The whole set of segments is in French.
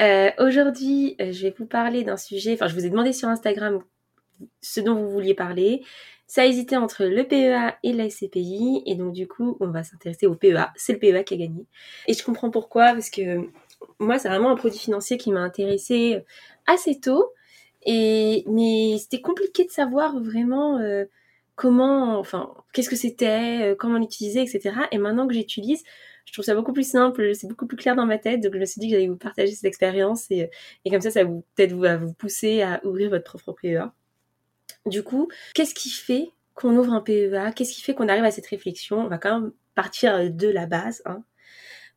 Euh, aujourd'hui, euh, je vais vous parler d'un sujet, enfin je vous ai demandé sur Instagram ce dont vous vouliez parler. Ça a hésité entre le PEA et la SCPI, et donc du coup, on va s'intéresser au PEA. C'est le PEA qui a gagné. Et je comprends pourquoi, parce que moi, c'est vraiment un produit financier qui m'a intéressé assez tôt, et mais c'était compliqué de savoir vraiment euh, comment, enfin, qu'est-ce que c'était, comment l'utiliser, etc. Et maintenant que j'utilise, je trouve ça beaucoup plus simple, c'est beaucoup plus clair dans ma tête. Donc je me suis dit que j'allais vous partager cette expérience et, comme ça, ça peut-être vous, vous pousser à ouvrir votre propre PEA. Du coup, qu'est-ce qui fait qu'on ouvre un PEA Qu'est-ce qui fait qu'on arrive à cette réflexion? On va quand même partir de la base. Hein.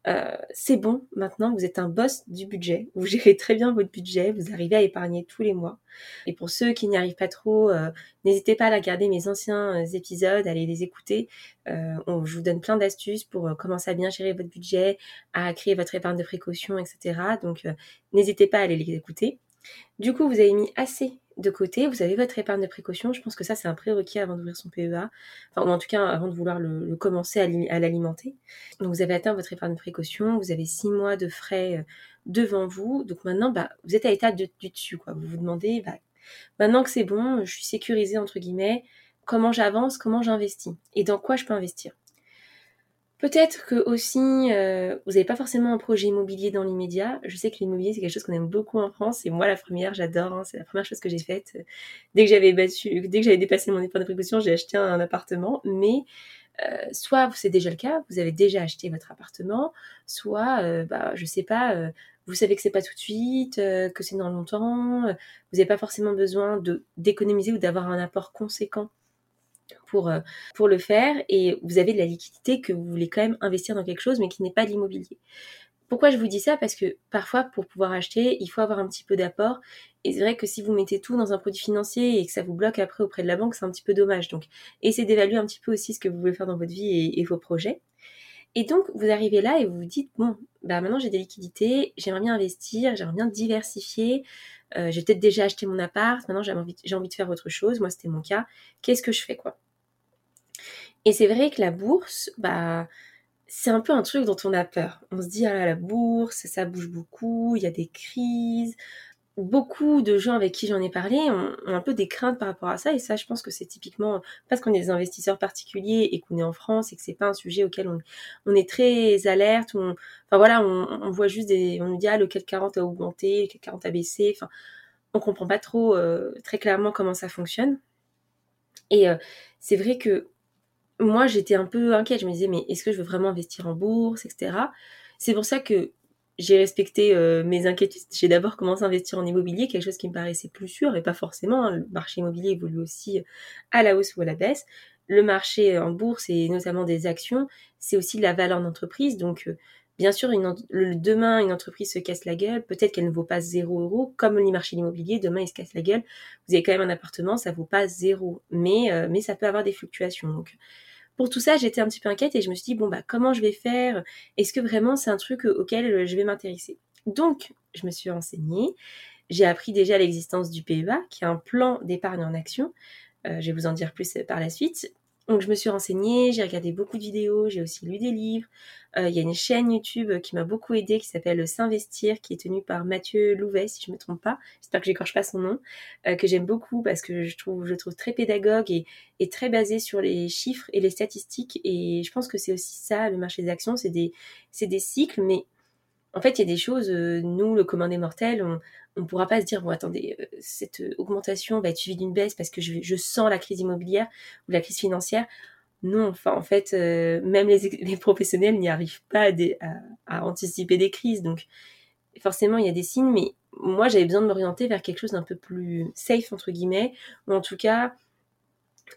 Euh, c'est bon, maintenant vous êtes un boss du budget, vous gérez très bien votre budget, vous arrivez à épargner tous les mois. Et pour ceux qui n'y arrivent pas trop, euh, n'hésitez pas à regarder mes anciens euh, épisodes, à les écouter. je vous donne plein d'astuces pour commencer à bien gérer votre budget, à créer votre épargne de précaution, etc. Donc n'hésitez pas à aller les écouter. Du coup, vous avez mis assez de côté, vous avez votre épargne de précaution. Je pense que ça, c'est un prérequis avant d'ouvrir son PEA, enfin, ou en tout cas avant de vouloir le, commencer à, l'alimenter. Donc, vous avez atteint votre épargne de précaution, vous avez six mois de frais euh, devant vous. Donc, maintenant, bah, vous êtes à l'état du dessus. Vous vous demandez, bah, maintenant que c'est bon, je suis sécurisée, entre guillemets, comment j'avance, comment j'investis et dans quoi je peux investir. Peut-être que aussi, euh, vous n'avez pas forcément un projet immobilier dans l'immédiat. Je sais que l'immobilier, c'est quelque chose qu'on aime beaucoup en France. Et moi, la première, j'adore. Hein, c'est la première chose que j'ai faite. Dès que j'avais battu, dès que j'avais dépassé mon épargne de précaution, j'ai acheté un, appartement. Mais euh, soit c'est déjà le cas, vous avez déjà acheté votre appartement, soit, euh, bah, je sais pas, euh, vous savez que c'est pas tout de suite, que c'est dans longtemps, vous n'avez pas forcément besoin d'économiser ou d'avoir un apport conséquent pour, euh, pour le faire et vous avez de la liquidité que vous voulez quand même investir dans quelque chose mais qui n'est pas l'immobilier. Pourquoi je vous dis ça? Parce que parfois, pour pouvoir acheter, il faut avoir un petit peu d'apport. Et c'est vrai que si vous mettez tout dans un produit financier et que ça vous bloque après auprès de la banque, c'est un petit peu dommage. Donc, essayez d'évaluer un petit peu aussi ce que vous voulez faire dans votre vie et, vos projets. Et donc, vous arrivez là et vous vous dites, bon, bah maintenant j'ai des liquidités, j'aimerais bien investir, j'aimerais bien diversifier, euh, j'ai peut-être déjà acheté mon appart, maintenant j'ai envie, j'ai envie de faire autre chose, moi c'était mon cas, qu'est-ce que je fais quoi? Et c'est vrai que la bourse, bah, c'est un peu un truc dont on a peur. On se dit, ah la bourse, ça bouge beaucoup, il y a des crises, beaucoup de gens avec qui j'en ai parlé ont, un peu des craintes par rapport à ça et ça je pense que c'est typiquement parce qu'on est des investisseurs particuliers et qu'on est en France et que c'est pas un sujet auquel on, est très alerte on, enfin voilà on, on, voit juste des on nous dit ah le CAC 40 a augmenté le CAC 40 a baissé enfin on comprend pas trop euh, très clairement comment ça fonctionne. Et euh, c'est vrai que moi j'étais un peu inquiète je me disais mais est-ce que je veux vraiment investir en bourse etc c'est pour ça que j'ai respecté euh, mes inquiétudes. J'ai d'abord commencé à investir en immobilier, quelque chose qui me paraissait plus sûr, et pas forcément. Hein. Le marché immobilier évolue aussi à la hausse ou à la baisse. Le marché en bourse et notamment des actions, c'est aussi la valeur d'entreprise. Donc, euh, bien sûr, une, le, demain, une entreprise se casse la gueule. Peut-être qu'elle ne vaut pas zéro euro, comme le marché immobilier. Demain, il se casse la gueule. Vous avez quand même un appartement, ça vaut pas zéro, mais euh, mais ça peut avoir des fluctuations. Donc, pour tout ça, j'étais un petit peu inquiète et je me suis dit, bon, bah, comment je vais faire? Est-ce que vraiment c'est un truc auquel euh, je vais m'intéresser? Donc, je me suis renseignée. J'ai appris déjà l'existence du PEA, qui est un plan d'épargne en action. Euh, je vais vous en dire plus par la suite. Donc je me suis renseignée, j'ai regardé beaucoup de vidéos, j'ai aussi lu des livres. Euh, il y a une chaîne YouTube qui m'a beaucoup aidée qui s'appelle S'investir, qui est tenue par Mathieu Louvet, si je me trompe pas. J'espère que j'écorche pas son nom, euh, que j'aime beaucoup parce que je trouve, je trouve très pédagogue et, très basé sur les chiffres et les statistiques. Et je pense que c'est aussi ça, le marché des actions, c'est des cycles, mais en fait, il y a des choses, euh, nous, le commun des mortels, on ne pourra pas se dire, bon, attendez, euh, cette augmentation va être suivie d'une baisse parce que je, sens la crise immobilière ou la crise financière. Non, enfin, en fait, euh, même les, les professionnels n'y arrivent pas à, à, anticiper des crises. Donc, forcément, il y a des signes, mais moi, j'avais besoin de m'orienter vers quelque chose d'un peu plus safe, entre guillemets, ou en tout cas,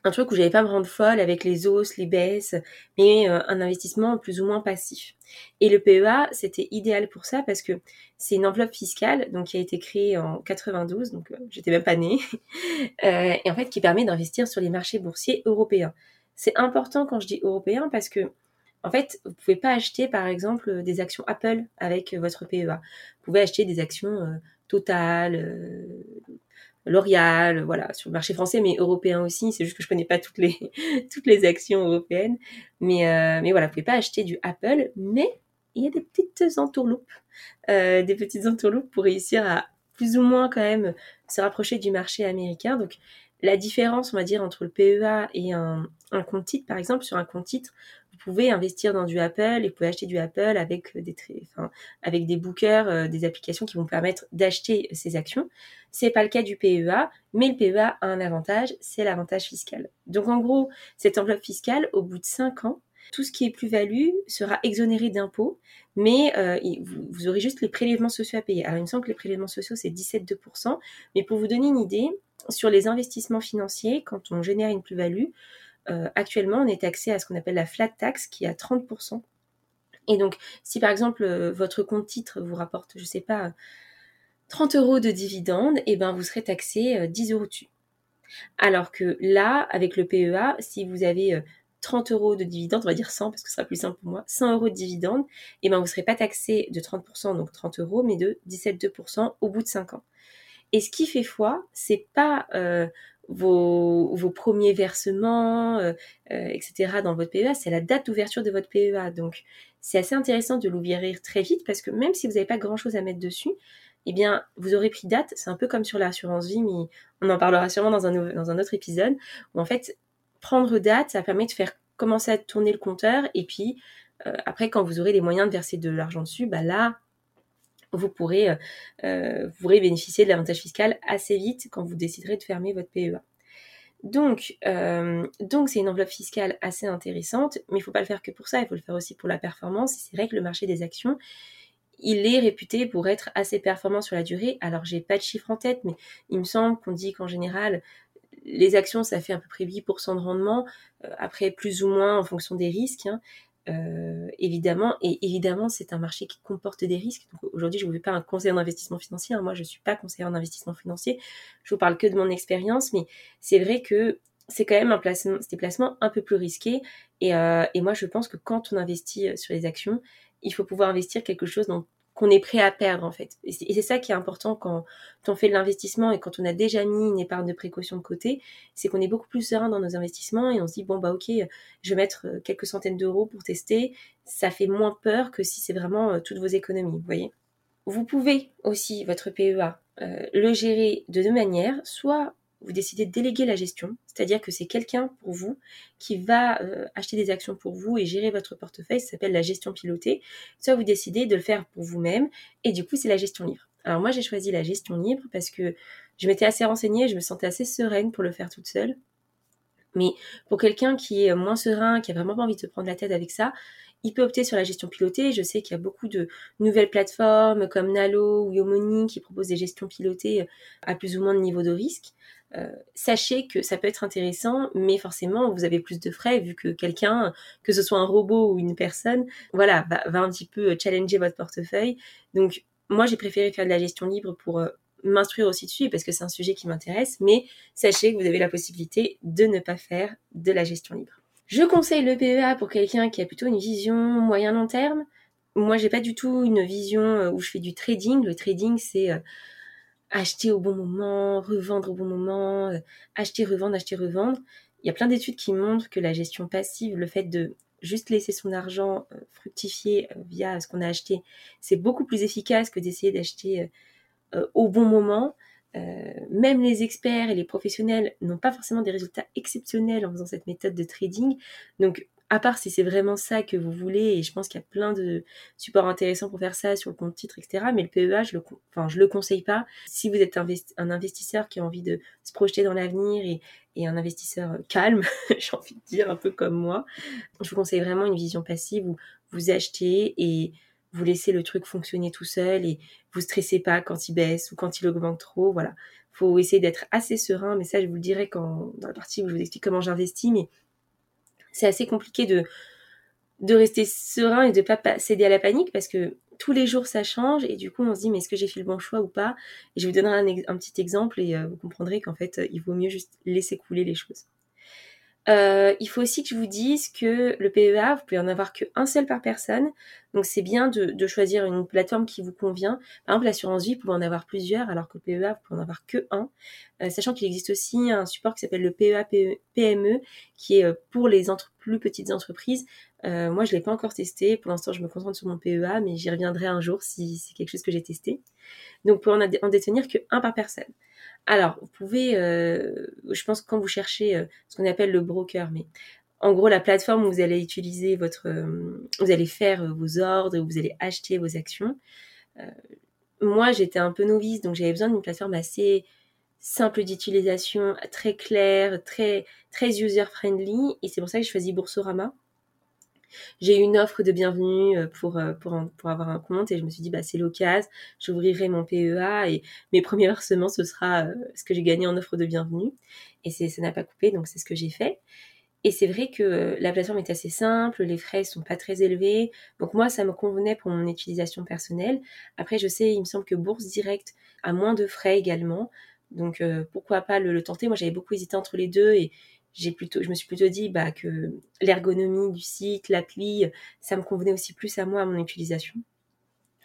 un truc où j'avais pas me rendre folle avec les hausses, les baisses, mais euh, un investissement plus ou moins passif. Et le PEA, c'était idéal pour ça parce que c'est une enveloppe fiscale donc qui a été créée en 92, donc euh, j'étais même pas née, euh, et en fait qui permet d'investir sur les marchés boursiers européens. C'est important quand je dis européen parce que en fait, vous pouvez pas acheter par exemple des actions Apple avec votre PEA. Vous pouvez acheter des actions Total, L'Oréal, voilà, sur le marché français, mais européen aussi. C'est juste que je connais pas toutes les, actions européennes. Mais, euh, mais voilà, vous pouvez pas acheter du Apple, mais il y a des petites entourloupes, euh, des petites entourloupes pour réussir à plus ou moins quand même se rapprocher du marché américain. Donc, la différence, on va dire, entre le PEA et un, un compte titre, par exemple, sur un compte titre, vous pouvez investir dans du Apple et vous pouvez acheter du Apple avec des, enfin, avec des bookers, euh, des applications qui vont permettre d'acheter ces actions. C'est pas le cas du PEA, mais le PEA a un avantage, c'est l'avantage fiscal. Donc en gros, cette enveloppe fiscale, au bout de 5 ans, tout ce qui est plus-value sera exonéré d'impôts, mais euh, vous, aurez juste les prélèvements sociaux à payer. Alors il me semble que les prélèvements sociaux, c'est 17,2%, mais pour vous donner une idée, sur les investissements financiers, quand on génère une plus-value, euh, actuellement, on est taxé à ce qu'on appelle la flat tax, qui est à 30%. Et donc, si par exemple, euh, votre compte titre vous rapporte, je ne sais pas, 30 euros de dividendes, et eh ben, vous serez taxé 10 euh, euros dessus. Alors que là, avec le PEA, si vous avez 30 euros de dividendes, on va dire 100 parce que ce sera plus simple pour moi, 100 euros de dividendes, et eh ben vous ne serez pas taxé de 30%, donc 30 euros, mais de 17,2% au bout de 5 ans. Et ce qui fait foi, c'est pas vos, vos premiers versements, euh, euh, etc. dans votre PEA, c'est la date d'ouverture de votre PEA. Donc, c'est assez intéressant de l'ouvrir très vite parce que même si vous n'avez pas grand-chose à mettre dessus, eh bien, vous aurez pris date. C'est un peu comme sur l'assurance vie, mais on en parlera sûrement dans un, dans un autre épisode, où en fait, prendre date, ça permet de faire commencer à tourner le compteur et puis euh, après, quand vous aurez les moyens de verser de l'argent dessus, bah là, vous pourrez, euh, euh, vous pourrez bénéficier de l'avantage fiscal assez vite quand vous déciderez de fermer votre PEA. Donc, euh, donc c'est une enveloppe fiscale assez intéressante, mais il ne faut pas le faire que pour ça, il faut le faire aussi pour la performance. C'est vrai que le marché des actions, il est réputé pour être assez performant sur la durée. Alors, j'ai pas de chiffre en tête, mais il me semble qu'on dit qu'en général, les actions, ça fait à peu près 8% de rendement, après plus ou moins en fonction des risques. Hein. Euh, évidemment, et évidemment, c'est un marché qui comporte des risques. Aujourd'hui, je ne vous fais pas un conseiller d'investissement financier. Hein. Moi, je ne suis pas conseillère d'investissement financier. Je vous parle que de mon expérience, mais c'est vrai que c'est quand même un placement, des placements un peu plus risqués. Et, euh, et, moi, je pense que quand on investit sur les actions, il faut pouvoir investir quelque chose dans qu'on est prêt à perdre en fait. Et c'est ça qui est important quand, on fait de l'investissement et quand on a déjà mis une épargne de précaution de côté, c'est qu'on est beaucoup plus serein dans nos investissements et on se dit bon bah ok, je vais mettre euh, quelques centaines d'euros pour tester. Ça fait moins peur que si c'est vraiment euh, toutes vos économies, vous voyez. Vous pouvez aussi votre PEA euh, le gérer de deux manières, soit vous décidez de déléguer la gestion, c'est-à-dire que c'est quelqu'un pour vous qui va euh, acheter des actions pour vous et gérer votre portefeuille, ça s'appelle la gestion pilotée, soit vous décidez de le faire pour vous-même et du coup c'est la gestion libre. Alors moi j'ai choisi la gestion libre parce que je m'étais assez renseignée, je me sentais assez sereine pour le faire toute seule. Mais pour quelqu'un qui est moins serein, qui a vraiment pas envie de se prendre la tête avec ça, il peut opter sur la gestion pilotée. Je sais qu'il y a beaucoup de nouvelles plateformes comme Nalo ou Yomoni qui proposent des gestions pilotées à plus ou moins de niveau de risque. Euh, sachez que ça peut être intéressant, mais forcément, vous avez plus de frais vu que quelqu'un, que ce soit un robot ou une personne, voilà, va, un petit peu challenger votre portefeuille. Donc, moi, j'ai préféré faire de la gestion libre pour euh, m'instruire aussi dessus parce que c'est un sujet qui m'intéresse, mais sachez que vous avez la possibilité de ne pas faire de la gestion libre. Je conseille le PEA pour quelqu'un qui a plutôt une vision moyen-long terme. Moi, j'ai pas du tout une vision euh, où je fais du trading. Le trading, c'est acheter au bon moment, revendre au bon moment, euh, acheter, revendre, acheter, revendre. Il y a plein d'études qui montrent que la gestion passive, le fait de juste laisser son argent euh, fructifier euh, via ce qu'on a acheté, c'est beaucoup plus efficace que d'essayer d'acheter au bon moment. même les experts et les professionnels n'ont pas forcément des résultats exceptionnels en faisant cette méthode de trading. Donc à part si c'est vraiment ça que vous voulez, et je pense qu'il y a plein de supports intéressants pour faire ça sur le compte titre, etc. Mais le PEA, je le, enfin, je le conseille pas. Si vous êtes un investisseur qui a envie de se projeter dans l'avenir et, un investisseur calme, j'ai envie de dire un peu comme moi, je vous conseille vraiment une vision passive où vous achetez et vous laissez le truc fonctionner tout seul et vous stressez pas quand il baisse ou quand il augmente trop. Voilà faut essayer d'être assez serein, mais ça je vous le dirai quand dans la partie où je vous explique comment j'investis, mais c'est assez compliqué de de rester serein et de pas céder à la panique parce que tous les jours ça change et du coup on se dit mais est-ce que j'ai fait le bon choix ou pas? Et je vous donnerai un, petit exemple et euh, vous comprendrez qu'en fait il vaut mieux juste laisser couler les choses. Euh, il faut aussi que je vous dise que le PEA, vous pouvez en avoir qu'un seul par personne. Donc c'est bien de, choisir une plateforme qui vous convient. Par exemple, l'assurance vie, vous pouvez en avoir plusieurs, alors que le PEA, vous pouvez en avoir que un. Euh, sachant qu'il existe aussi un support qui s'appelle le PEA PME, e, qui est euh, pour les plus petites entreprises. moi, je l'ai pas encore testé. Pour l'instant, je me concentre sur mon PEA, mais j'y reviendrai un jour si c'est quelque chose que j'ai testé. Donc, pour en, en détenir que un par personne. Alors, vous pouvez, euh, je pense que quand vous cherchez euh, ce qu'on appelle le broker, mais en gros, la plateforme où vous allez utiliser votre, euh, vous allez faire vos ordres, vous allez acheter vos actions. moi, j'étais un peu novice, donc j'avais besoin d'une plateforme assez simple d'utilisation, très claire, très très user friendly, et c'est pour ça que je choisi Boursorama j'ai eu une offre de bienvenue euh, pour, euh, pour, pour avoir un compte et je me suis dit, bah, c'est l'occasion, j'ouvrirai mon PEA et mes premiers versements, ce sera euh, ce que j'ai gagné en offre de bienvenue. Et ça n'a pas coupé, donc c'est ce que j'ai fait. Et c'est vrai que la plateforme est assez simple, les frais sont pas très élevés. Donc moi, ça me convenait pour mon utilisation personnelle. Après, je sais, il me semble que Bourse Direct a moins de frais également. Donc pourquoi pas le, le tenter? Moi, j'avais beaucoup hésité entre les deux et, j'ai plutôt, je me suis plutôt dit bah, que l'ergonomie du site, l'appli, ça me convenait aussi plus à moi, à mon utilisation.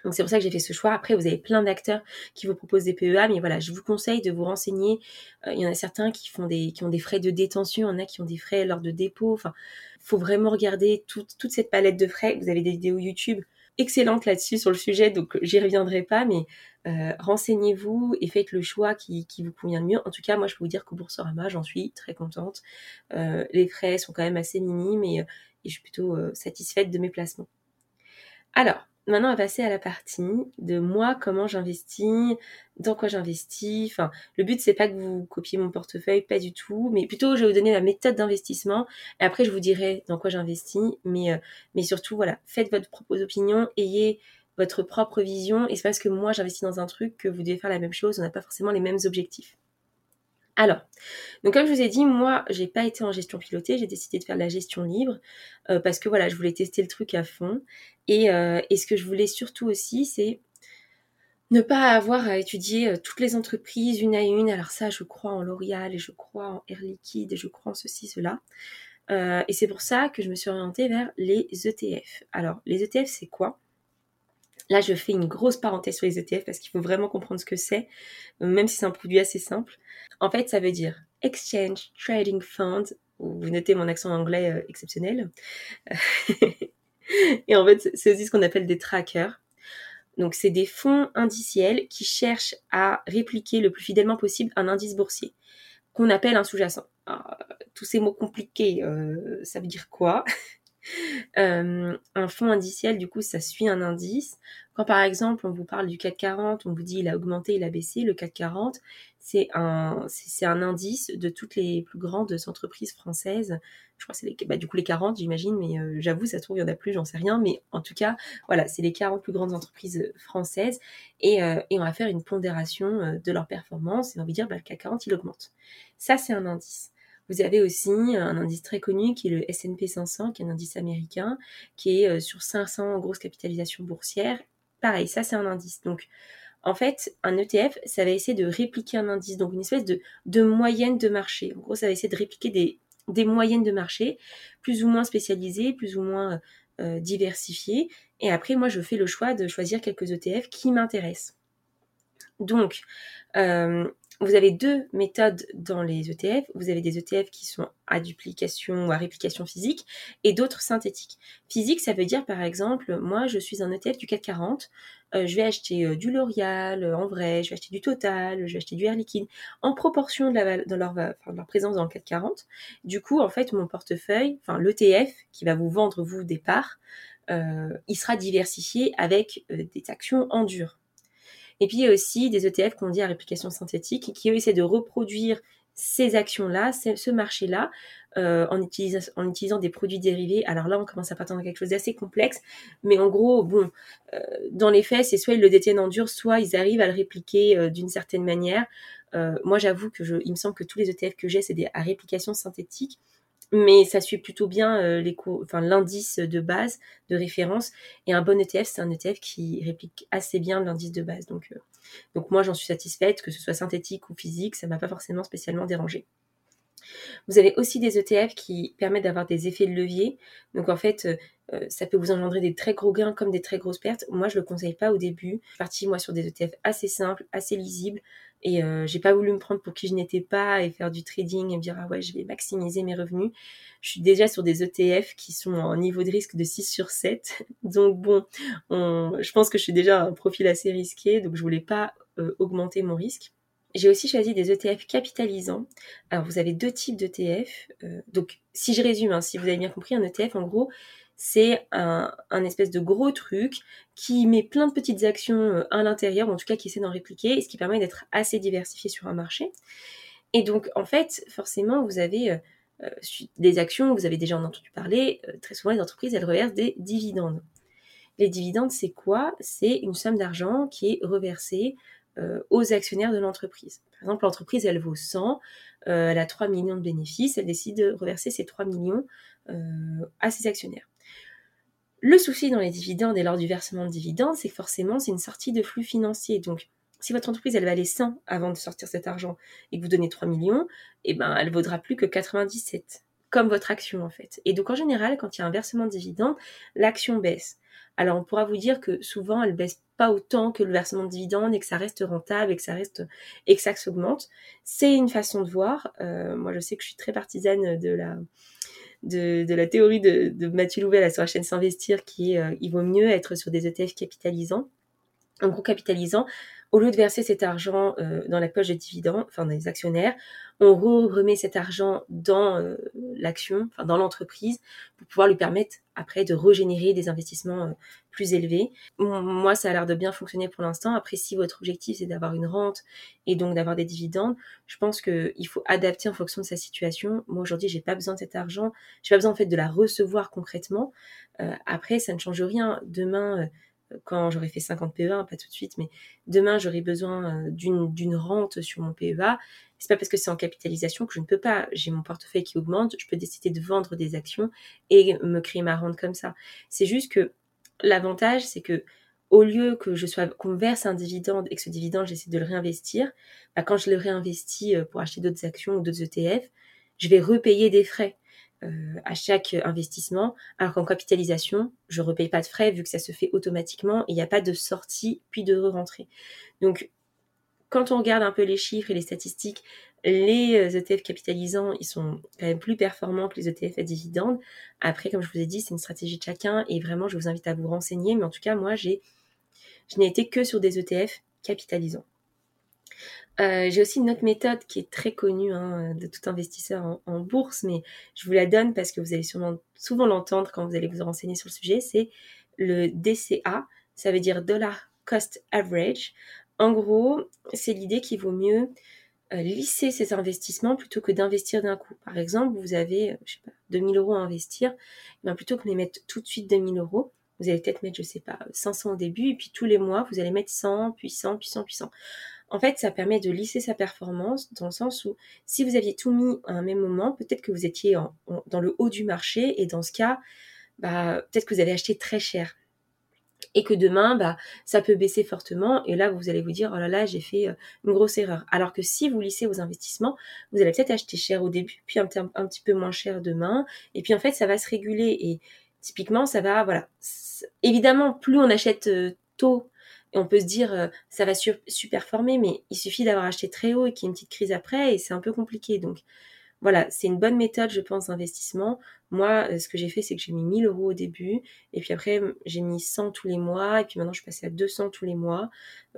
Donc c'est pour ça que j'ai fait ce choix. Après, vous avez plein d'acteurs qui vous proposent des PEA, mais voilà, je vous conseille de vous renseigner. Euh, il y en a certains qui ont des frais de détention, il y en a qui ont des frais lors de dépôt. Enfin, faut vraiment regarder toute cette palette de frais. Vous avez des vidéos YouTube excellentes là-dessus sur le sujet, donc j'y reviendrai pas, mais euh, renseignez-vous et faites le choix qui, vous convient le mieux. En tout cas, moi, je peux vous dire qu'au Boursorama, j'en suis très contente. Euh, les frais sont quand même assez minimes et, euh, et je suis plutôt satisfaite de mes placements. Alors, maintenant, on va passer à la partie de moi, comment j'investis, dans quoi j'investis. Enfin, le but, c'est pas que vous copiez mon portefeuille, pas du tout, mais plutôt, je vais vous donner la méthode d'investissement. Et après, je vous dirai dans quoi j'investis. Mais, mais surtout, voilà, faites votre propre opinion, ayez votre propre vision et c'est parce que moi j'investis dans un truc que vous devez faire la même chose, on n'a pas forcément les mêmes objectifs. Alors, donc comme je vous ai dit, moi j'ai pas été en gestion pilotée, j'ai décidé de faire de la gestion libre euh, parce que voilà, je voulais tester le truc à fond et, euh, et ce que je voulais surtout aussi c'est ne pas avoir à étudier euh, toutes les entreprises une à une. Alors ça, je crois en L'Oréal et je crois en Air Liquide et je crois en ceci, cela. et c'est pour ça que je me suis orientée vers les ETF. Alors, les ETF, c'est quoi? Là, je fais une grosse parenthèse sur les ETF parce qu'il faut vraiment comprendre ce que c'est, même si c'est un produit assez simple. En fait, ça veut dire Exchange Trading Fund. Vous notez mon accent anglais euh, exceptionnel. Et en fait, c'est aussi ce qu'on appelle des trackers. Donc, c'est des fonds indiciels qui cherchent à répliquer le plus fidèlement possible un indice boursier qu'on appelle un sous-jacent. Tous ces mots compliqués, euh, ça veut dire quoi? euh, un fonds indiciel, du coup, ça suit un indice. Quand par exemple, on vous parle du CAC 40, on vous dit il a augmenté, il a baissé, le CAC 40, c'est un, c'est un indice de toutes les plus grandes entreprises françaises. Je crois que c'est bah, du coup les 40, j'imagine, mais euh, j'avoue, ça se trouve, il y en a plus, j'en sais rien. Mais en tout cas, voilà, c'est les 40 plus grandes entreprises françaises. Et, euh, et on va faire une pondération de leur performance et on va dire, bah, le CAC 40, il augmente. Ça, c'est un indice. Vous avez aussi un indice très connu qui est le S&P 500, qui est un indice américain, qui est euh, sur 500 grosses capitalisations boursières. Pareil, ça c'est un indice. Donc, en fait, un ETF, ça va essayer de répliquer un indice, donc une espèce de, moyenne de marché. En gros, ça va essayer de répliquer des, moyennes de marché, plus ou moins spécialisées, plus ou moins euh, diversifiées. Et après, moi, je fais le choix de choisir quelques ETF qui m'intéressent. Donc, euh, vous avez deux méthodes dans les ETF. Vous avez des ETF qui sont à duplication ou à réplication physique et d'autres synthétiques. Physique, ça veut dire par exemple, moi je suis un ETF du CAC 40, euh, je vais acheter euh, du L'Oréal euh, en vrai, je vais acheter du Total, je vais acheter du Air Liquide en proportion de, leur présence dans le CAC 40. Du coup, en fait, mon portefeuille, enfin l'ETF qui va vous vendre vous des parts, il sera diversifié avec des actions en dur. Et puis il y a aussi des ETF qu'on dit à réplication synthétique qui eux essaient de reproduire ces actions-là, ce marché-là, euh, en, utilisant, des produits dérivés. Alors là, on commence à partir dans quelque chose d'assez complexe, mais en gros, bon, euh, dans les faits, c'est soit ils le détiennent en dur, soit ils arrivent à le répliquer euh, d'une certaine manière. moi, j'avoue que je, il me semble que tous les ETF que j'ai, c'est des à réplication synthétique mais ça suit plutôt bien euh, l'indice de base de référence. Et un bon ETF, c'est un ETF qui réplique assez bien l'indice de base. Donc, euh, donc moi, j'en suis satisfaite, que ce soit synthétique ou physique, ça m'a pas forcément spécialement dérangé. Vous avez aussi des ETF qui permettent d'avoir des effets de levier. Donc en fait, euh, ça peut vous engendrer des très gros gains comme des très grosses pertes. Moi, je le conseille pas au début. Je suis moi sur des ETF assez simples, assez lisibles, et euh, j'ai pas voulu me prendre pour qui je n'étais pas et faire du trading et me dire ah ouais je vais maximiser mes revenus. Je suis déjà sur des ETF qui sont en niveau de risque de 6 sur 7. Donc bon, je pense que je suis déjà un profil assez risqué, donc je voulais pas euh, augmenter mon risque. J'ai aussi choisi des ETF capitalisants. Alors vous avez deux types d'ETF. Euh, donc si je résume, hein, si vous avez bien compris, un ETF en gros c'est un, espèce de gros truc qui met plein de petites actions euh, à l'intérieur, en tout cas qui essaie d'en répliquer, ce qui permet d'être assez diversifié sur un marché. Et donc, en fait, forcément, vous avez euh, euh, des actions, vous avez déjà entendu parler, très souvent les entreprises, elles reversent des dividendes. Les dividendes, c'est quoi? C'est une somme d'argent qui est reversée aux actionnaires de l'entreprise. Par exemple, l'entreprise, elle vaut 100, elle a 3 millions de bénéfices, elle décide de reverser ces 3 millions à ses actionnaires. Le souci dans les dividendes et lors du versement de dividendes, c'est que forcément, c'est une sortie de flux financier. Donc, si votre entreprise, elle valait 100 avant de sortir cet argent et que vous donnez 3 millions, eh ben, elle vaudra plus que 97. Comme votre action, en fait. Et donc, en général, quand il y a un versement de dividendes, l'action baisse. Alors, on pourra vous dire que souvent, elle baisse pas autant que le versement de dividendes et que ça reste rentable et que ça reste, et que ça s'augmente. C'est une façon de voir. Euh, moi, je sais que je suis très partisane de la, de, la théorie de, Mathieu Louvel sur la chaîne S'investir qui est euh, il vaut mieux être sur des ETF capitalisants. En gros, capitalisant, au lieu de verser cet argent euh, dans la poche des dividendes, enfin des actionnaires, on remet cet argent dans euh, l'action, enfin dans l'entreprise, pour pouvoir lui permettre après de régénérer des investissements euh, plus élevés. Moi, ça a l'air de bien fonctionner pour l'instant. Après, si votre objectif c'est d'avoir une rente et donc d'avoir des dividendes, je pense qu'il faut adapter en fonction de sa situation. Moi aujourd'hui, j'ai pas besoin de cet argent, j'ai pas besoin en fait de la recevoir concrètement. après, ça ne change rien. Demain quand j'aurai fait 50 PEA, pas tout de suite, mais demain j'aurai besoin euh, d'une rente sur mon PEA. C'est pas parce que c'est en capitalisation que je ne peux pas. J'ai mon portefeuille qui augmente, je peux décider de vendre des actions et me créer ma rente comme ça. C'est juste que l'avantage, c'est que au lieu que je sois qu'on verse un dividende et que ce dividende j'essaie de le réinvestir, bah, quand je le réinvestis euh, pour acheter d'autres actions ou d'autres ETF, je vais repayer des frais. Euh, à chaque investissement, alors qu'en capitalisation, je ne repaye pas de frais vu que ça se fait automatiquement et il n'y a pas de sortie puis de re-rentrée. Donc, quand on regarde un peu les chiffres et les statistiques, les ETF capitalisants, ils sont quand même plus performants que les ETF à dividendes. Après, comme je vous ai dit, c'est une stratégie de chacun et vraiment, je vous invite à vous renseigner. Mais en tout cas, moi, je n'ai été que sur des ETF capitalisants. Euh, j'ai aussi une autre méthode qui est très connue hein, de tout investisseur en, bourse, mais je vous la donne parce que vous allez sûrement souvent l'entendre quand vous allez vous renseigner sur le sujet. C'est le DCA, ça veut dire Dollar Cost Average. En gros, c'est l'idée qu'il vaut mieux euh, lisser ses investissements plutôt que d'investir d'un coup. Par exemple, vous avez, euh, je sais pas, 2000 euros à investir, ben plutôt que de les mettre tout de suite 2000 euros, vous allez peut-être mettre, je sais pas, 500 au début, et puis tous les mois, vous allez mettre 100, puis 100, puis 100, puis 100 en fait, ça permet de lisser sa performance dans le sens où si vous aviez tout mis à un même moment, peut-être que vous étiez dans le haut du marché et dans ce cas, bah, peut-être que vous avez acheté très cher et que demain, bah, ça peut baisser fortement. Et là, vous allez vous dire, oh là là, j'ai fait euh, une grosse erreur. Alors que si vous lissez vos investissements, vous allez peut-être acheter cher au début, puis un, petit peu moins cher demain. Et puis en fait, ça va se réguler. Et typiquement, ça va, voilà. Évidemment, plus on achète euh, tôt et on peut se dire, euh, ça va super former, mais il suffit d'avoir acheté très haut et qu'il y ait une petite crise après, et c'est un peu compliqué. Donc voilà, c'est une bonne méthode, je pense, d'investissement. Moi, euh, ce que j'ai fait, c'est que j'ai mis 1000 euros au début, et puis après, j'ai mis 100 tous les mois, et puis maintenant, je suis passée à 200 tous les mois.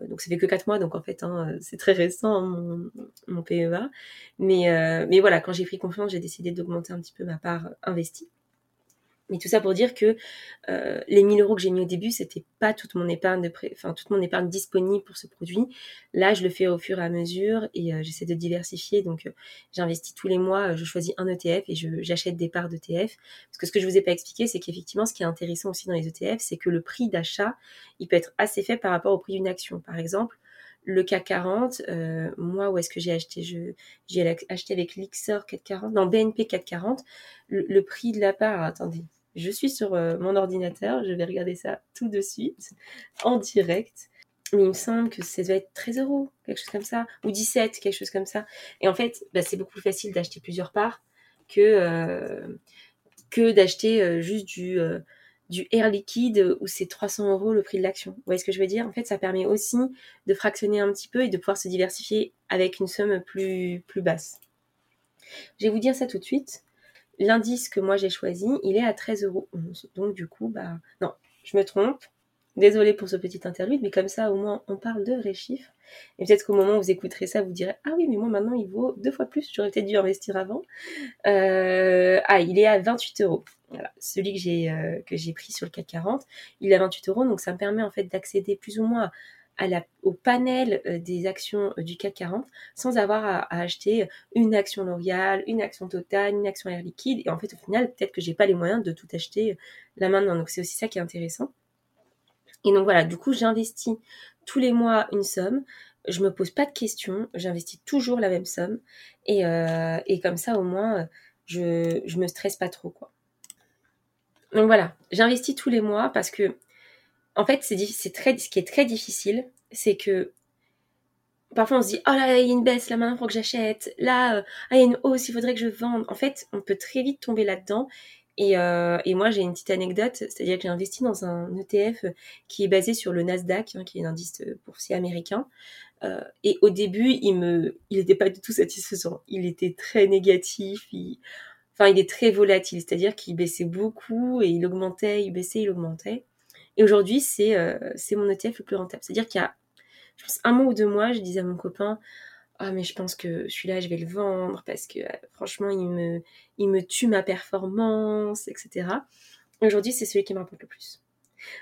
Euh, donc ça fait que 4 mois, donc en fait, hein, c'est très récent, hein, mon, PEA. Mais, mais voilà, quand j'ai pris confiance, j'ai décidé d'augmenter un petit peu ma part investie. Mais tout ça pour dire que euh, les 1000 euros que j'ai mis au début, c'était pas toute mon épargne de enfin toute mon épargne disponible pour ce produit. Là, je le fais au fur et à mesure et euh, j'essaie de diversifier. Donc, euh, j'investis tous les mois, je choisis un ETF et j'achète des parts d'ETF. Parce que ce que je vous ai pas expliqué, c'est qu'effectivement, ce qui est intéressant aussi dans les ETF, c'est que le prix d'achat, il peut être assez fait par rapport au prix d'une action. Par exemple, le CAC 40, euh, moi, où est-ce que j'ai acheté? J'ai acheté avec l'Ixor 440, non, BNP 440. Le, le, prix de la part, attendez, je suis sur euh, mon ordinateur, je vais regarder ça tout de suite, en direct. Mais il me semble que ça doit être 13 euros, quelque chose comme ça, ou 17, quelque chose comme ça. Et en fait, bah, c'est beaucoup plus facile d'acheter plusieurs parts que, euh, d'acheter juste du du air liquide où c'est 300 euros le prix de l'action. Vous voyez ce que je veux dire? En fait, ça permet aussi de fractionner un petit peu et de pouvoir se diversifier avec une somme plus, plus basse. Je vais vous dire ça tout de suite. L'indice que moi j'ai choisi, il est à 13 euros. Donc du coup, bah non, je me trompe. Désolée pour ce petit interlude, mais comme ça au moins on parle de vrais chiffres. Et peut-être qu'au moment où vous écouterez ça, vous direz Ah oui, mais moi maintenant il vaut deux fois plus, j'aurais peut-être dû investir avant. Euh, ah, il est à 28 euros. Voilà, celui que j'ai euh, que j'ai pris sur le CAC 40, il est à 28 euros, donc ça me permet en fait d'accéder plus ou moins à la, au panel euh, des actions du CAC 40 sans avoir à, acheter une action L'Oréal, une action Total, une action Air Liquide. Et en fait, au final, peut-être que j'ai pas les moyens de tout acheter là maintenant. Donc c'est aussi ça qui est intéressant. Et donc voilà, du coup, j'investis tous les mois une somme. Je me pose pas de questions, j'investis toujours la même somme. Et, euh, et comme ça, au moins, je, je me stresse pas trop, quoi. Donc voilà, j'investis tous les mois parce que, en fait, c'est, très, ce qui est très difficile, c'est que parfois on se dit oh là, il y a une baisse là maintenant faut que j'achète là euh, ah, il y a une hausse il faudrait que je vende en fait on peut très vite tomber là-dedans et, euh, et, moi, j'ai une petite anecdote, c'est-à-dire que j'ai investi dans un ETF qui est basé sur le Nasdaq, hein, qui est un indice boursier américain. Euh, et au début, il me, il n'était pas du tout satisfaisant. Il était très négatif. Il, enfin, il est très volatile, c'est-à-dire qu'il baissait beaucoup et il augmentait, il baissait, il augmentait. Et aujourd'hui, c'est euh, c'est mon ETF le plus rentable. C'est-à-dire qu'il y a, je pense, un mois ou deux mois, je disais à mon copain, ah mais je pense que celui-là je vais le vendre parce que euh, franchement il me il me tue ma performance etc aujourd'hui c'est celui qui me rapporte le plus.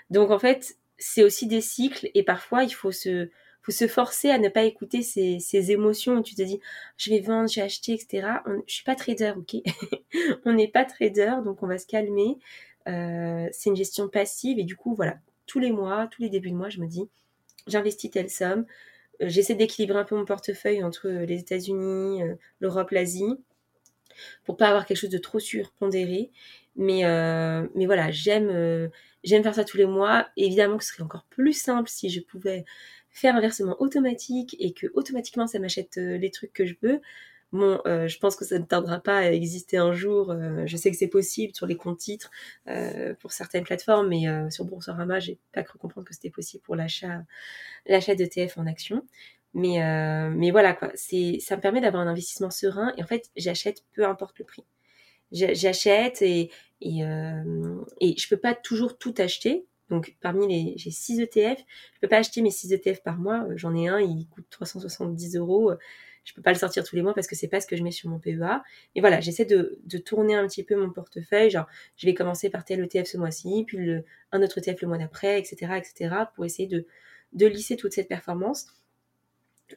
Donc en fait c'est aussi des cycles et parfois il faut se faut se forcer à ne pas écouter ces, émotions où tu te dis je vais vendre j'ai acheté etc on, je suis pas trader ok? On n'est pas trader donc on va se calmer c'est une gestion passive et du coup voilà tous les mois tous les débuts de mois je me dis j'investis telle somme euh, j'essaie d'équilibrer un peu mon portefeuille entre euh, les États-Unis, euh, l'Europe, l'Asie, pour pas avoir quelque chose de trop surpondéré. Mais, mais voilà, j'aime j'aime faire ça tous les mois. évidemment que ce serait encore plus simple si je pouvais faire un versement automatique et que automatiquement ça m'achète les trucs que je veux. Bon, euh, je pense que ça ne tardera pas à exister un jour. Euh, je sais que c'est possible sur les comptes titres euh, pour certaines plateformes, mais sur Boursorama, j'ai pas cru comprendre que c'était possible pour l'achat l'achat d'ETF en action. Mais mais voilà quoi, c'est ça me permet d'avoir un investissement serein et en fait j'achète peu importe le prix. J'achète et et, et je peux pas toujours tout acheter. Donc parmi les j'ai 6 ETF, je peux pas acheter mes 6 ETF par mois. J'en ai un, il coûte 370 euros je peux pas le sortir tous les mois parce que c'est pas ce que je mets sur mon PEA. Et voilà, j'essaie de, tourner un petit peu mon portefeuille. Genre, je vais commencer par tel ETF ce mois-ci, puis un autre ETF le mois d'après, etc., etc., pour essayer de, de lisser toute cette performance.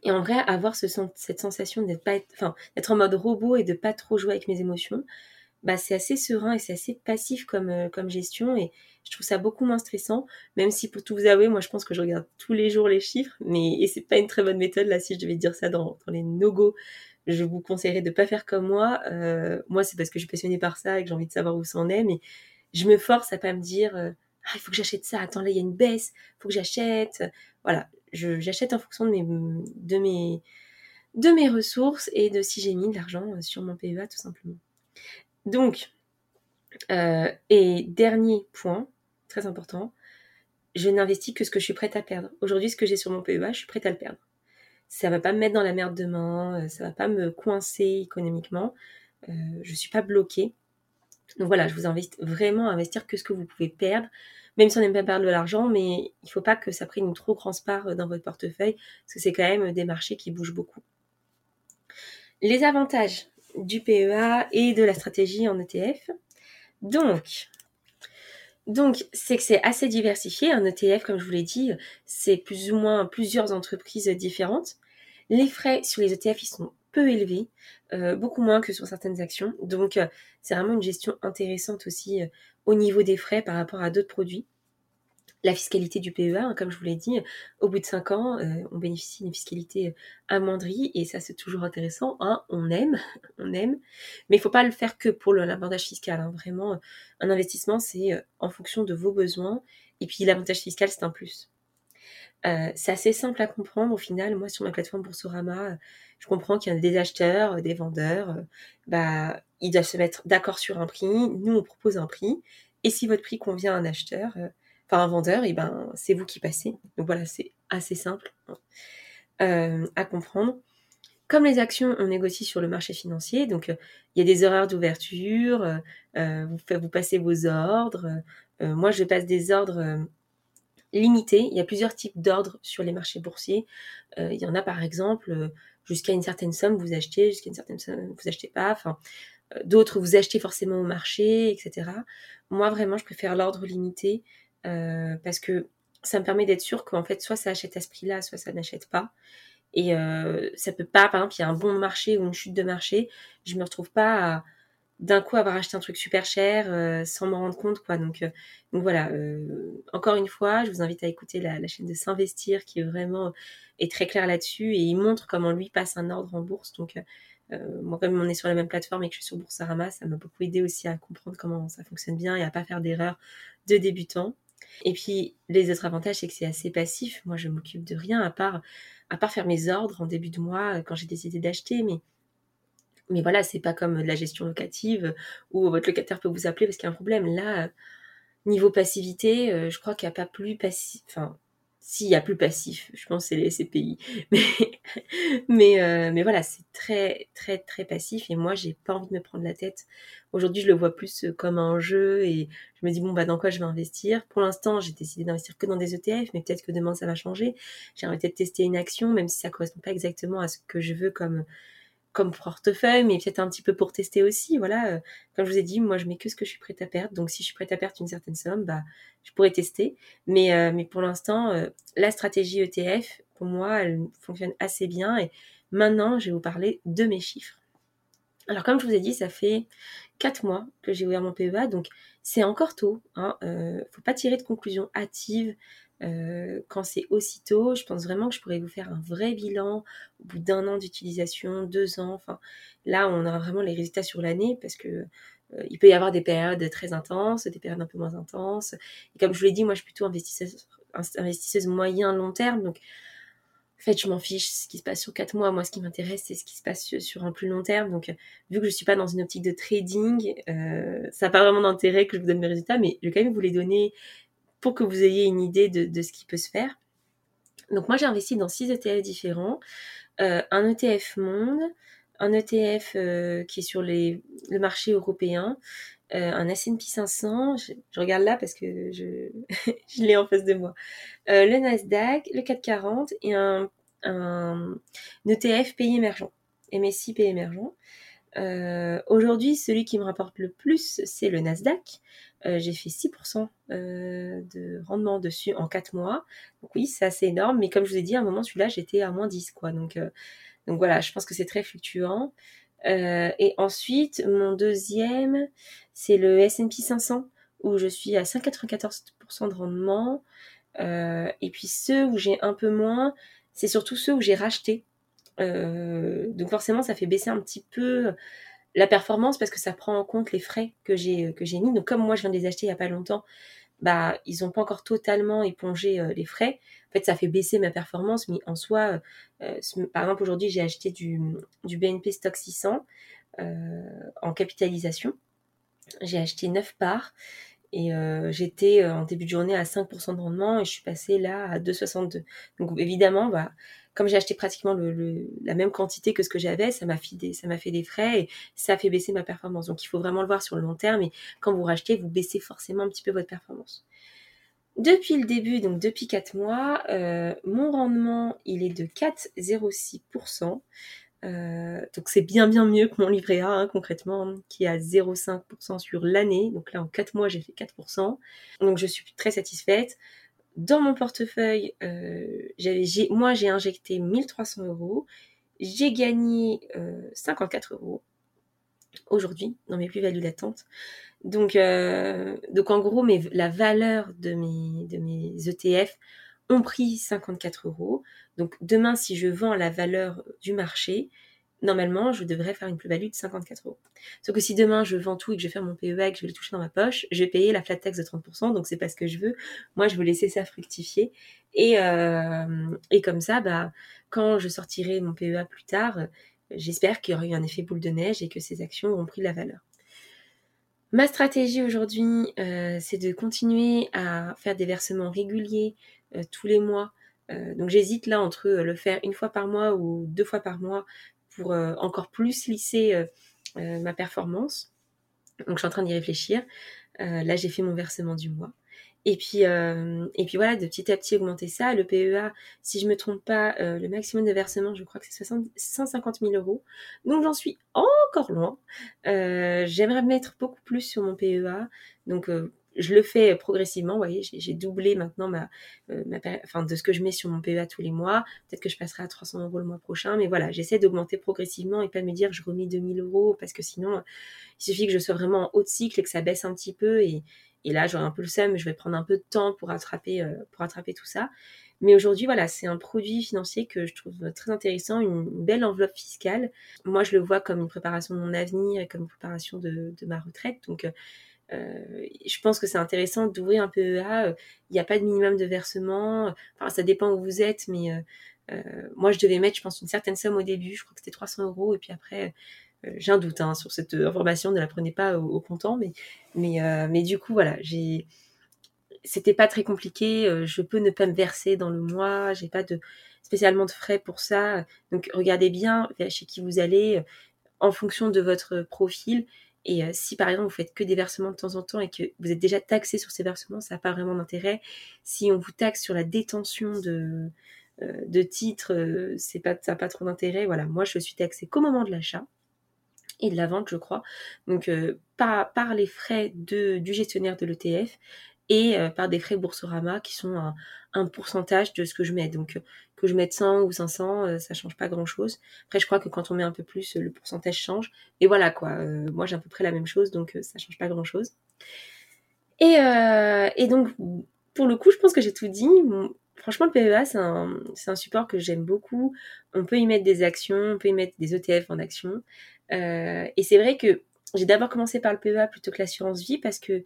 Et en vrai, avoir ce, cette sensation d'être pas, enfin, en mode robot et de pas trop jouer avec mes émotions, bah, c'est assez serein et c'est assez passif comme, euh, comme gestion et je trouve ça beaucoup moins stressant, même si pour tout vous avouer, moi je pense que je regarde tous les jours les chiffres, mais et c'est pas une très bonne méthode là si je devais dire ça dans, les no-go. Je vous conseillerais de pas faire comme moi. Euh, moi c'est parce que je suis passionnée par ça et que j'ai envie de savoir où ça en est, mais je me force à pas me dire euh, ah il faut que j'achète ça, attends là il y a une baisse, il faut que j'achète. Voilà, j'achète en fonction de mes, de mes de mes ressources et de si j'ai mis de l'argent sur mon PEA tout simplement. Donc, euh, et dernier point, très important, je n'investis que ce que je suis prête à perdre. Aujourd'hui, ce que j'ai sur mon PEA, je suis prête à le perdre. Ça va pas me mettre dans la merde demain, euh, ça va pas me coincer économiquement. Euh, je suis pas bloquée. Donc voilà, je vous invite vraiment à investir que ce que vous pouvez perdre, même si on n'aime pas perdre de l'argent, mais il faut pas que ça prenne une trop grande part dans votre portefeuille, parce que c'est quand même des marchés qui bougent beaucoup. Les avantages du PEA et de la stratégie en ETF. Donc, c'est que c'est assez diversifié. Un ETF, comme je vous l'ai dit, c'est plus ou moins plusieurs entreprises différentes. Les frais sur les ETF, ils sont peu élevés, euh, beaucoup moins que sur certaines actions. Donc, euh, c'est vraiment une gestion intéressante aussi euh, au niveau des frais par rapport à d'autres produits. La fiscalité du PEA, hein, comme je vous l'ai dit, au bout de 5 ans, euh, on bénéficie d'une fiscalité amoindrie et ça c'est toujours intéressant. Hein, on aime, on aime, mais il faut pas le faire que pour l'avantage fiscal. Hein. Vraiment, un investissement c'est euh, en fonction de vos besoins et puis l'avantage fiscal c'est un plus. Euh, c'est assez simple à comprendre au final. Moi sur ma plateforme Boursorama, je comprends qu'il y a des acheteurs, des vendeurs. bah, ils doivent se mettre d'accord sur un prix. Nous on propose un prix et si votre prix convient à un acheteur enfin un vendeur, et ben c'est vous qui passez. Donc voilà, c'est assez simple euh, à comprendre. Comme les actions, on négocie sur le marché financier, donc euh, il y a des horaires d'ouverture, euh, vous, vous passez vos ordres. moi, je passe des ordres limités. Il y a plusieurs types d'ordres sur les marchés boursiers. il y en a par exemple jusqu'à une certaine somme vous achetez, jusqu'à une certaine somme vous achetez pas. Enfin, d'autres vous achetez forcément au marché, etc. Moi, vraiment, je préfère l'ordre limité euh, parce que ça me permet d'être sûr qu'en fait, soit ça achète à ce prix-là, soit ça n'achète pas. Et euh, ça peut pas, par exemple, il y a un bon marché ou une chute de marché, je me retrouve pas d'un coup avoir acheté un truc super cher euh, sans m'en rendre compte, quoi. Donc, voilà. encore une fois, je vous invite à écouter la, chaîne de S'investir qui est vraiment est très clair là-dessus et il montre comment lui passe un ordre en bourse. Donc moi, comme on est sur la même plateforme et que je suis sur Boursorama, ça m'a beaucoup aidé aussi à comprendre comment ça fonctionne bien et à pas faire d'erreurs de débutants. Et puis, les autres avantages, c'est que c'est assez passif. Moi, je m'occupe de rien à part, à part faire mes ordres en début de mois euh, quand j'ai décidé d'acheter. Mais, mais voilà, c'est pas comme la gestion locative où votre locataire peut vous appeler parce qu'il y a un problème. Là, niveau passivité, euh, je crois qu'il n'y a pas plus passif. S'il y a plus passif, je pense que c'est les SCPI. Mais, mais, euh, mais voilà, c'est très, très, très passif. Et moi, j'ai pas envie de me prendre la tête. Aujourd'hui, je le vois plus comme un jeu et je me dis, bon, bah, dans quoi je vais investir? Pour l'instant, j'ai décidé d'investir que dans des ETF, mais peut-être que demain, ça va changer. J'ai envie de tester une action, même si ça correspond pas exactement à ce que je veux comme, comme portefeuille, mais peut-être un petit peu pour tester aussi. Voilà, euh, comme je vous ai dit, moi je mets que ce que je suis prête à perdre. Donc si je suis prête à perdre une certaine somme, bah je pourrais tester. Mais euh, pour l'instant, euh, la stratégie ETF, pour moi, elle fonctionne assez bien. Et maintenant, je vais vous parler de mes chiffres. Alors comme je vous ai dit, ça fait 4 mois que j'ai ouvert mon PEA, donc c'est encore tôt. Hein, faut pas tirer de conclusions hâtives. Euh, quand c'est aussitôt, je pense vraiment que je pourrais vous faire un vrai bilan au bout d'un an d'utilisation, deux ans. Enfin, là, on aura vraiment les résultats sur l'année parce que euh, il peut y avoir des périodes très intenses, des périodes un peu moins intenses. Et comme je vous l'ai dit, moi, je suis plutôt investisseuse, investisseuse moyen long terme, donc en fait, je m'en fiche ce qui se passe sur quatre mois. Moi, ce qui m'intéresse, c'est ce qui se passe sur un plus long terme. Donc, vu que je suis pas dans une optique de trading, euh, ça n'a pas vraiment d'intérêt que je vous donne mes résultats, mais je vais quand même vous les donner pour que vous ayez une idée de, ce qui peut se faire. Donc moi j'ai investi dans six ETF différents. Euh, un ETF monde, un ETF euh, qui est sur le marché européen, euh, un S&P 500, je, regarde là parce que je, l'ai en face de moi, le Nasdaq, le 440 et un, un, ETF pays émergent, MSCI pays émergent. Aujourd'hui, celui qui me rapporte le plus, c'est le Nasdaq. Euh, j'ai fait 6% euh, de rendement dessus en 4 mois. Donc oui, c'est assez énorme, mais comme je vous ai dit, à un moment, celui-là, j'étais à moins 10, quoi. Donc, euh, donc voilà, je pense que c'est très fluctuant. et ensuite, mon deuxième, c'est le S&P 500, où je suis à 194% de rendement. et puis ceux où j'ai un peu moins, c'est surtout ceux où j'ai racheté. Donc forcément, ça fait baisser un petit peu la performance parce que ça prend en compte les frais que j'ai j'ai mis. Donc comme moi je viens de les acheter il y a pas longtemps, bah ils ont pas encore totalement épongé euh, les frais. En fait, ça fait baisser ma performance, mais en soi, euh, euh, par exemple aujourd'hui j'ai acheté du, du BNP Stock 600 en capitalisation. J'ai acheté 9 parts et j'étais en début de journée à 5% de rendement et je suis passée là à 2,62. Donc évidemment, bah comme j'ai acheté pratiquement la même quantité que ce que j'avais, ça m'a fait, des, ça m'a fait des frais et ça a fait baisser ma performance. Donc il faut vraiment le voir sur le long terme et quand vous rachetez, vous baissez forcément un petit peu votre performance. Depuis le début, donc depuis 4 mois, euh, mon rendement, il est de 4,06%. Euh, donc c'est bien bien mieux que mon livret A hein, concrètement qui est à 0,5% sur l'année. Donc là en 4 mois j'ai fait 4%. Donc je suis très satisfaite dans mon portefeuille, euh, moi j'ai injecté 1300 euros, j'ai gagné 54 euh, euros. aujourd'hui dans mes plus-values d'attente. Donc, euh, donc en gros, la valeur de mes, de mes ETF ont pris 54 euros. Donc demain, si je vends la valeur du marché, normalement, je devrais faire une plus-value de 54 euros. Sauf que si demain je vends tout et que je vais faire mon PEA et que je vais le toucher dans ma poche, je vais payer la flat tax de 30%, donc c'est pas ce que je veux. Moi, je veux laisser ça fructifier. Et, euh, et comme ça, bah, quand je sortirai mon PEA plus tard, j'espère qu'il y aura eu un effet boule de neige et que ces actions auront pris de la valeur. Ma stratégie aujourd'hui, euh, c'est de continuer à faire des versements réguliers euh, tous les mois. donc j'hésite là entre le faire une fois par mois ou deux fois par mois pour euh, encore plus lisser euh, euh, ma performance. Donc je suis en train d'y réfléchir. là j'ai fait mon versement du mois. Et puis, et puis voilà, de petit à petit augmenter ça. Le PEA, si je me trompe pas, le maximum de versement, je crois que c'est 150 000 euros. Donc j'en suis encore loin. J'aimerais mettre beaucoup plus sur mon PEA. Donc je le fais progressivement. Vous voyez, j'ai doublé maintenant ma, euh, enfin, de ce que je mets sur mon PEA tous les mois. Peut-être que je passerai à 300 euros le mois prochain. Mais voilà, j'essaie d'augmenter progressivement et pas me dire je remets 2000 euros parce que sinon, il suffit que je sois vraiment en haut de cycle et que ça baisse un petit peu. Et, là, j'aurai un peu le seum. Je vais prendre un peu de temps pour attraper, euh, pour attraper tout ça. Mais aujourd'hui, voilà, c'est un produit financier que je trouve très intéressant, une belle enveloppe fiscale. Moi, je le vois comme une préparation de mon avenir et comme une préparation de, de ma retraite. Donc, euh, euh, je pense que c'est intéressant d'ouvrir un PEA. Il n'y a pas de minimum de versement. Enfin, ça dépend où vous êtes, mais euh, euh, moi, je devais mettre, je pense, une certaine somme au début. Je crois que c'était 300 euros. Et puis après, j'ai un doute hein, sur cette information. Ne la prenez pas au, comptant. Mais, mais, mais du coup, voilà, j'ai c'était pas très compliqué. Je peux ne pas me verser dans le mois. J'ai pas de spécialement de frais pour ça. Donc regardez bien chez qui vous allez en fonction de votre profil. Et euh, si par exemple vous faites que des versements de temps en temps et que vous êtes déjà taxé sur ces versements, ça n'a pas vraiment d'intérêt. Si on vous taxe sur la détention de, euh, de titres, euh, c'est pas, ça n'a pas trop d'intérêt. Voilà, moi je suis taxée qu'au moment de l'achat et de la vente, je crois. Donc par, par les frais de, du gestionnaire de l'ETF et par des frais Boursorama qui sont un, pourcentage de ce que je mets. Donc, euh, que je mette 100 ou 500, euh, ça change pas grand-chose. Après, je crois que quand on met un peu plus, le pourcentage change. Et voilà, quoi. Euh, moi, j'ai à peu près la même chose, donc ça change pas grand-chose. Et, et, donc, pour le coup, je pense que j'ai tout dit. Franchement, le PEA, c'est un, un, support que j'aime beaucoup. On peut y mettre des actions, on peut y mettre des ETF en action. et c'est vrai que j'ai d'abord commencé par le PEA plutôt que l'assurance vie parce que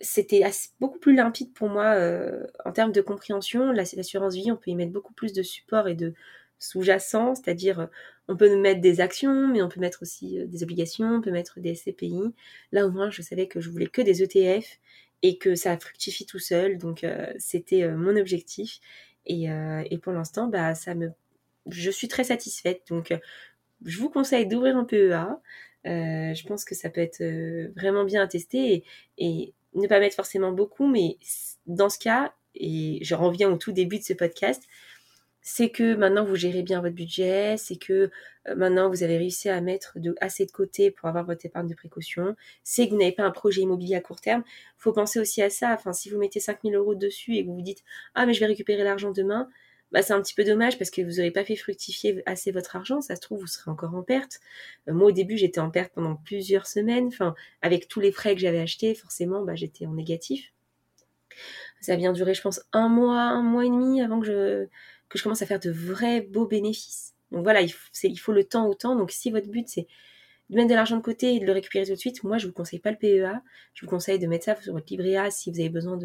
c'était beaucoup plus limpide pour moi euh, en termes de compréhension. L'assurance vie, on peut y mettre beaucoup plus de support et de sous-jacent, c'est-à-dire euh, on peut mettre des actions, mais on peut mettre aussi euh, des obligations, on peut mettre des SCPI. Là au moins, je savais que je voulais que des ETF et que ça fructifie tout seul, donc c'était mon objectif. Et, et pour l'instant, bah ça me, je suis très satisfaite. Donc je vous conseille d'ouvrir un PEA. je pense que ça peut être vraiment bien à tester et, et ne pas mettre forcément beaucoup, mais dans ce cas, et je reviens au tout début de ce podcast, c'est que maintenant vous gérez bien votre budget, c'est que euh, maintenant vous avez réussi à mettre assez de côté pour avoir votre épargne de précaution, c'est que vous n'avez pas un projet immobilier à court terme. Il faut penser aussi à ça. Enfin, si vous mettez 5000 euros dessus et que vous vous dites ah mais je vais récupérer l'argent demain, bah, c'est un petit peu dommage parce que vous n'aurez pas fait fructifier assez votre argent. Ça se trouve, vous serez encore en perte. Euh, moi, au début, j'étais en perte pendant plusieurs semaines. Enfin, avec tous les frais que j'avais achetés, forcément, bah, j'étais en négatif. Ça a bien duré, je pense, un mois, un mois et demi avant que je, que je commence à faire de vrais beaux bénéfices. Donc voilà, il faut, le temps au temps. Donc si votre but, c'est de mettre de l'argent de côté et de le récupérer tout de suite, moi je vous conseille pas le PEA. Je vous conseille de mettre ça sur votre livret si vous avez besoin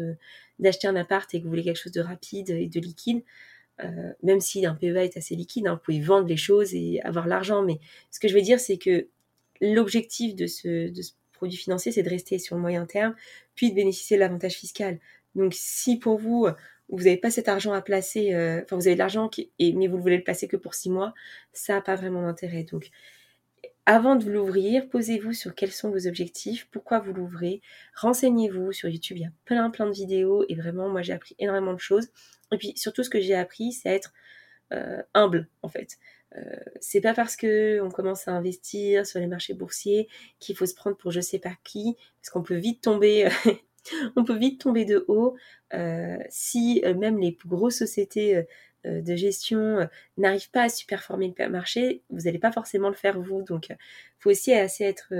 d'acheter un appart et que vous voulez quelque chose de rapide et de liquide. Euh, même si un PEA est assez liquide, hein, vous pouvez vendre les choses et avoir l'argent. Mais ce que je veux dire, c'est que l'objectif de ce, produit financier, c'est de rester sur le moyen terme, puis de bénéficier de l'avantage fiscal. Donc si pour vous, vous n'avez pas cet argent à placer, euh, enfin vous avez de l'argent, mais vous ne voulez le placer que pour six mois, ça n'a pas vraiment d'intérêt. Donc avant de l'ouvrir, posez-vous sur quels sont vos objectifs, pourquoi vous l'ouvrez, renseignez-vous sur YouTube, il y a plein plein de vidéos et vraiment moi j'ai appris énormément de choses. Et puis surtout, ce que j'ai appris, c'est être euh, humble en fait. Euh, c'est pas parce que on commence à investir sur les marchés boursiers qu'il faut se prendre pour je sais pas qui, parce qu'on peut vite tomber, on peut vite tomber de haut. Euh, si même les plus grosses sociétés de gestion n'arrive pas à superformer le marché, vous n'allez pas forcément le faire vous. Donc, il faut aussi assez être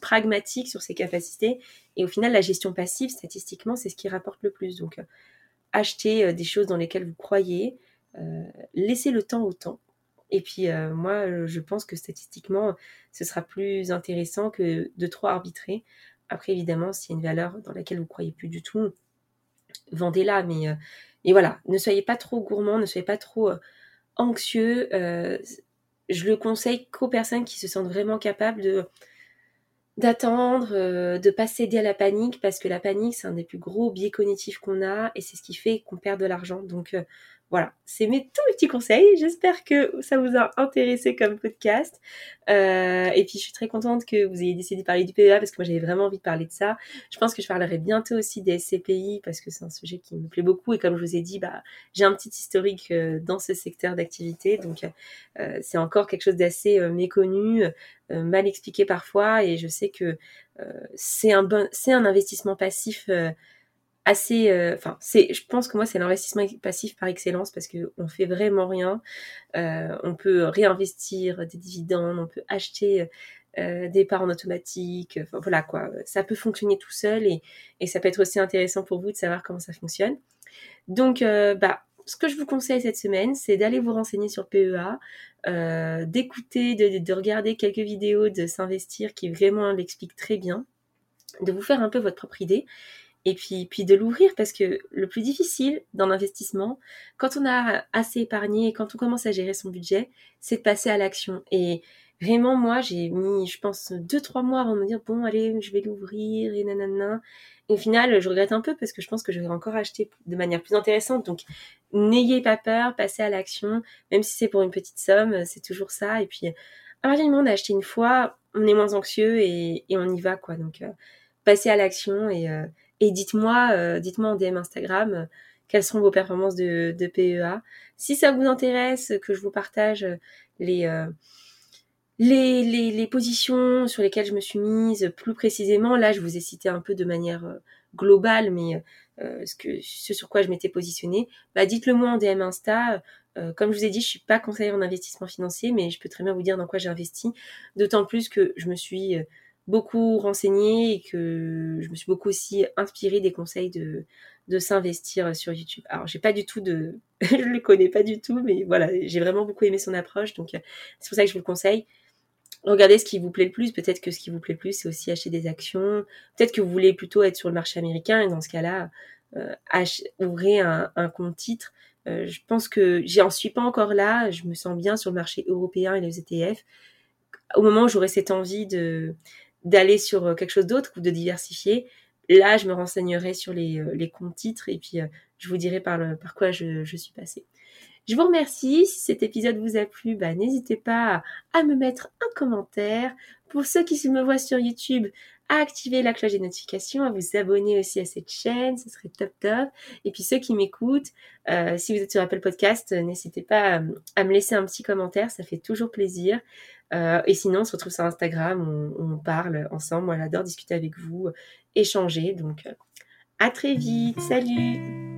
pragmatique sur ses capacités. Et au final, la gestion passive, statistiquement, c'est ce qui rapporte le plus. Donc, achetez des choses dans lesquelles vous croyez, laissez le temps au temps. Et puis, moi, je pense que statistiquement, ce sera plus intéressant que de trop arbitrer. Après, évidemment, s'il y a une valeur dans laquelle vous croyez plus du tout, vendez-la. Mais, euh, voilà, ne soyez pas trop gourmand, ne soyez pas trop euh, anxieux. Euh, je le conseille qu'aux personnes qui se sentent vraiment capables d'attendre, de pas céder à la panique, parce que la panique, c'est un des plus gros biais cognitifs qu'on a, et c'est ce qui fait qu'on perd de l'argent. Donc, voilà, c'est mes tous mes petits conseils. J'espère que ça vous a intéressé comme podcast. Euh, et puis je suis très contente que vous ayez décidé de parler du PEA parce que moi j'avais vraiment envie de parler de ça. Je pense que je parlerai bientôt aussi des SCPI parce que c'est un sujet qui me plaît beaucoup et comme je vous ai dit, bah j'ai un petit historique euh, dans ce secteur d'activité, donc euh, c'est encore quelque chose d'assez méconnu, mal expliqué parfois et je sais que c'est un bon, c'est un investissement passif assez euh, enfin c'est je pense que moi c'est l'investissement passif par excellence parce que on fait vraiment rien. Euh, on peut réinvestir des dividendes on peut acheter euh, des parts en automatique enfin voilà quoi. Ça peut fonctionner tout seul et, ça peut être aussi intéressant pour vous de savoir comment ça fonctionne. Donc bah ce que je vous conseille cette semaine, c'est d'aller vous renseigner sur PEA, d'écouter, de, de, regarder quelques vidéos de s'investir qui vraiment l'expliquent très bien, de vous faire un peu votre propre idée et puis, puis de l'ouvrir parce que le plus difficile dans l'investissement, quand on a assez épargné et quand on commence à gérer son budget, c'est de passer à l'action. Et vraiment, moi, j'ai mis, je pense, deux, trois mois avant de me dire, bon, allez, je vais l'ouvrir et nanana. Au final, je regrette un peu parce que je pense que je vais encore acheter de manière plus intéressante. Donc, n'ayez pas peur, passez à l'action, même si c'est pour une petite somme, c'est toujours ça. Et puis, à partir du moment où on a acheté une fois, on est moins anxieux et, et on y va, quoi. Donc, euh, passez à l'action et, euh, et dites-moi, euh, dites-moi en DM Instagram euh, quelles sont vos performances de, PEA. Si ça vous intéresse, que je vous partage euh, les, les, les, positions sur lesquelles je me suis mise plus précisément, là je vous ai cité un peu de manière globale, mais ce, sur quoi je m'étais positionnée, bah dites-le moi en DM Insta. comme je vous ai dit, je suis pas conseillère en investissement financier, mais je peux très bien vous dire dans quoi j'ai investi. D'autant plus que je me suis beaucoup renseigné et que je me suis beaucoup aussi inspirée des conseils de, de s'investir sur YouTube. Alors j'ai pas du tout de, je le connais pas du tout, mais voilà, j'ai vraiment beaucoup aimé son approche, donc euh, c'est pour ça que je vous le conseille. Regardez ce qui vous plaît le plus. Peut-être que ce qui vous plaît le plus, c'est aussi acheter des actions. Peut-être que vous voulez plutôt être sur le marché américain et dans ce cas-là, euh, ouvrez un, un compte titre. Euh, je pense que j'en suis pas encore là. Je me sens bien sur le marché européen et les ETF. Au moment où j'aurai cette envie de d'aller sur euh, quelque chose d'autre ou de diversifier, là, je me renseignerai sur les, euh, comptes titres et puis euh, je vous dirai par, le, par quoi je, suis passée. Je vous remercie. Si cet épisode vous a plu, bah, n'hésitez pas à, me mettre un commentaire. Pour ceux qui me voient sur YouTube, à activer la cloche des notifications, à vous abonner aussi à cette chaîne, ce serait top top. Et puis ceux qui m'écoutent, euh, si vous êtes sur Apple Podcast, n'hésitez pas à, me laisser un petit commentaire, ça fait toujours plaisir. Euh, et sinon, on se retrouve sur Instagram, on, on parle ensemble. Moi, j'adore discuter avec vous, échanger. Donc, à très vite. Salut